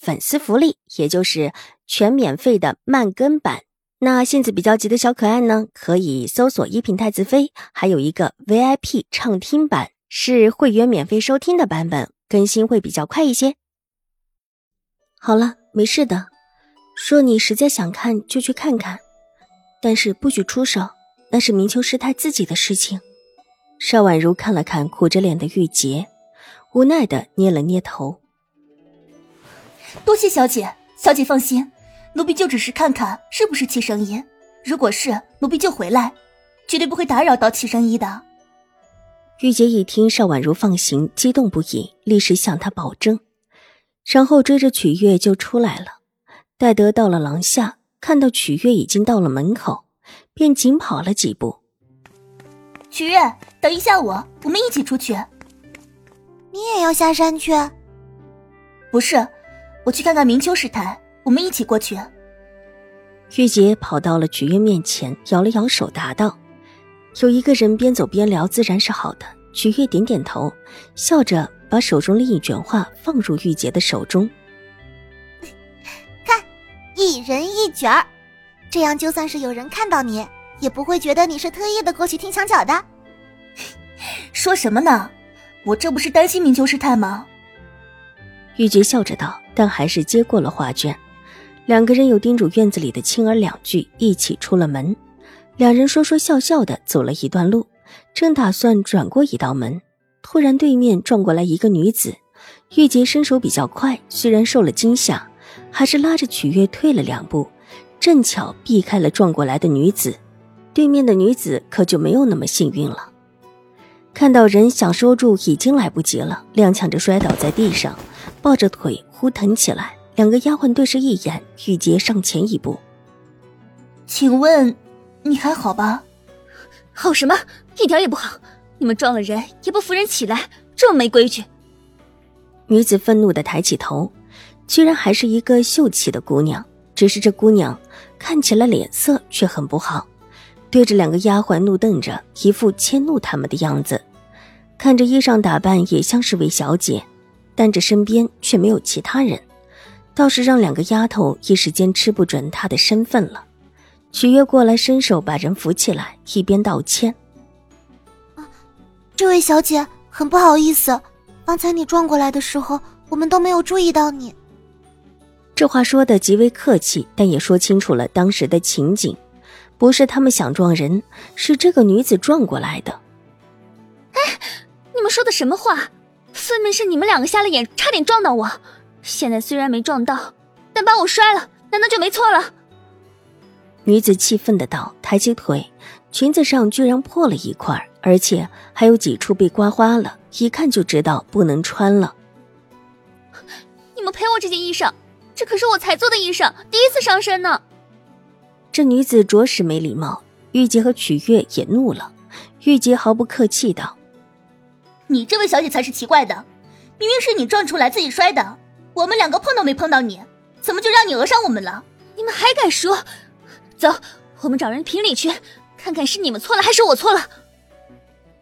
粉丝福利，也就是全免费的慢更版。那性子比较急的小可爱呢，可以搜索“一品太子妃”，还有一个 VIP 畅听版，是会员免费收听的版本，更新会比较快一些。好了，没事的，说你实在想看就去看看，但是不许出手，那是明秋师太自己的事情。邵婉如看了看苦着脸的玉洁，无奈的捏了捏头。多谢小姐，小姐放心，奴婢就只是看看是不是齐生医，如果是，奴婢就回来，绝对不会打扰到齐生医的。玉洁一听邵婉如放行，激动不已，立时向她保证，然后追着曲月就出来了。戴德到了廊下，看到曲月已经到了门口，便紧跑了几步。曲月，等一下我，我们一起出去。你也要下山去？不是。我去看看明秋师太，我们一起过去。玉洁跑到了曲月面前，摇了摇手，答道：“有一个人边走边聊，自然是好的。”曲月点点头，笑着把手中另一卷画放入玉洁的手中。看，一人一卷儿，这样就算是有人看到你，也不会觉得你是特意的过去听墙角的。说什么呢？我这不是担心明秋师太吗？玉洁笑着道，但还是接过了画卷。两个人又叮嘱院子里的青儿两句，一起出了门。两人说说笑笑的走了一段路，正打算转过一道门，突然对面撞过来一个女子。玉洁身手比较快，虽然受了惊吓，还是拉着曲月退了两步，正巧避开了撞过来的女子。对面的女子可就没有那么幸运了，看到人想收住已经来不及了，踉跄着摔倒在地上。抱着腿呼疼起来，两个丫鬟对视一眼，玉洁上前一步：“请问你还好吧？”“好什么？一点也不好！你们撞了人也不扶人起来，这么没规矩！”女子愤怒的抬起头，居然还是一个秀气的姑娘，只是这姑娘看起来脸色却很不好，对着两个丫鬟怒瞪着，一副迁怒他们的样子，看着衣裳打扮也像是位小姐。但这身边却没有其他人，倒是让两个丫头一时间吃不准她的身份了。曲月过来伸手把人扶起来，一边道歉：“啊，这位小姐，很不好意思，刚才你撞过来的时候，我们都没有注意到你。”这话说的极为客气，但也说清楚了当时的情景，不是他们想撞人，是这个女子撞过来的。哎，你们说的什么话？分明是你们两个瞎了眼，差点撞到我。现在虽然没撞到，但把我摔了，难道就没错了？女子气愤的道，抬起腿，裙子上居然破了一块，而且还有几处被刮花了，一看就知道不能穿了。你们赔我这件衣裳，这可是我才做的衣裳，第一次上身呢。这女子着实没礼貌，玉洁和曲月也怒了。玉洁毫不客气道。你这位小姐才是奇怪的，明明是你撞出来自己摔的，我们两个碰都没碰到你，怎么就让你讹上我们了？你们还敢说？走，我们找人评理去，看看是你们错了还是我错了。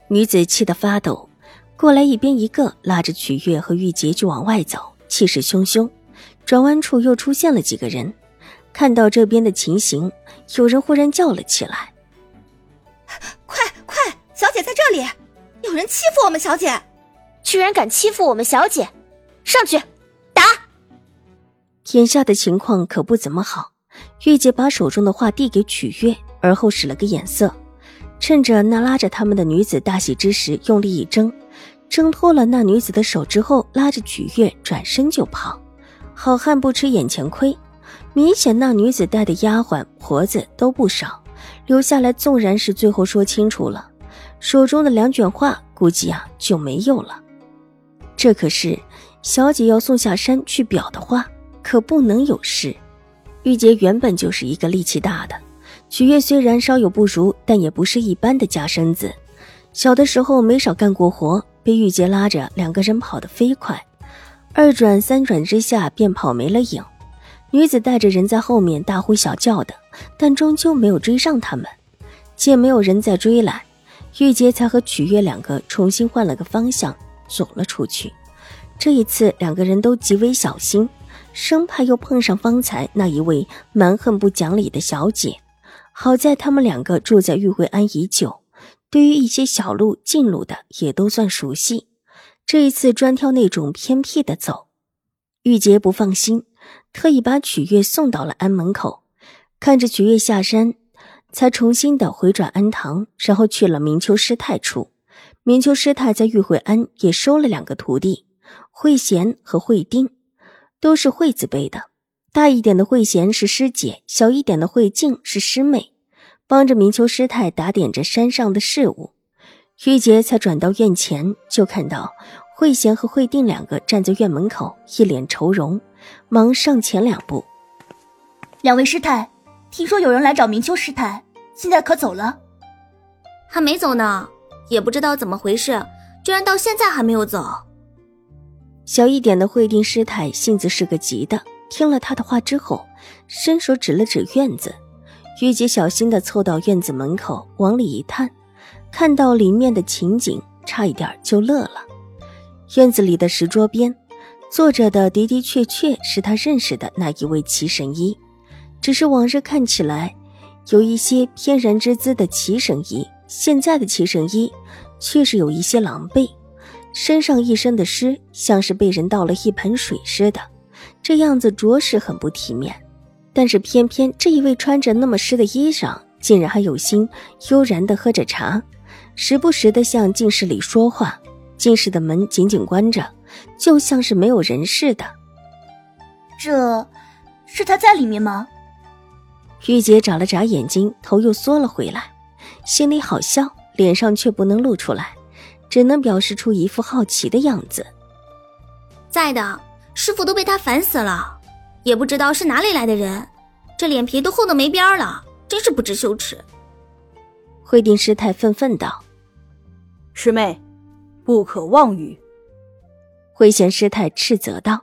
女子气得发抖，过来一边一个拉着曲月和玉洁就往外走，气势汹汹。转弯处又出现了几个人，看到这边的情形，有人忽然叫了起来：“快快，小姐在这里！”有人欺负我们小姐，居然敢欺负我们小姐，上去打！眼下的情况可不怎么好。玉洁把手中的画递给曲月，而后使了个眼色，趁着那拉着他们的女子大喜之时，用力一挣，挣脱了那女子的手之后，拉着曲月转身就跑。好汉不吃眼前亏，明显那女子带的丫鬟婆子都不少，留下来纵然是最后说清楚了。手中的两卷画估计啊就没有了，这可是小姐要送下山去表的画，可不能有事。玉洁原本就是一个力气大的，曲月虽然稍有不如，但也不是一般的家身子。小的时候没少干过活，被玉洁拉着，两个人跑得飞快，二转三转之下便跑没了影。女子带着人在后面大呼小叫的，但终究没有追上他们。见没有人再追来，玉洁才和曲月两个重新换了个方向走了出去。这一次，两个人都极为小心，生怕又碰上方才那一位蛮横不讲理的小姐。好在他们两个住在玉慧庵已久。对于一些小路、近路的也都算熟悉，这一次专挑那种偏僻的走。玉洁不放心，特意把曲月送到了安门口，看着曲月下山，才重新的回转安堂，然后去了明秋师太处。明秋师太在玉慧庵也收了两个徒弟，慧贤和慧定，都是慧字辈的。大一点的慧贤是师姐，小一点的慧静是师妹。帮着明秋师太打点着山上的事务，玉洁才转到院前，就看到慧贤和慧定两个站在院门口，一脸愁容，忙上前两步：“两位师太，听说有人来找明秋师太，现在可走了？还没走呢，也不知道怎么回事，居然到现在还没有走。”小一点的慧定师太性子是个急的，听了他的话之后，伸手指了指院子。玉姐小心的凑到院子门口，往里一探，看到里面的情景，差一点就乐了。院子里的石桌边，坐着的的的确确是他认识的那一位齐神医，只是往日看起来有一些翩然之姿的齐神医，现在的齐神医却是有一些狼狈，身上一身的湿，像是被人倒了一盆水似的，这样子着实很不体面。但是偏偏这一位穿着那么湿的衣裳，竟然还有心悠然地喝着茶，时不时地向静室里说话。进室的门紧紧关着，就像是没有人似的。这，是他在里面吗？玉洁眨了眨眼睛，头又缩了回来，心里好笑，脸上却不能露出来，只能表示出一副好奇的样子。在的，师傅都被他烦死了。也不知道是哪里来的人，这脸皮都厚的没边了，真是不知羞耻。慧定师太愤愤道：“师妹，不可妄语。”慧贤师太斥责道：“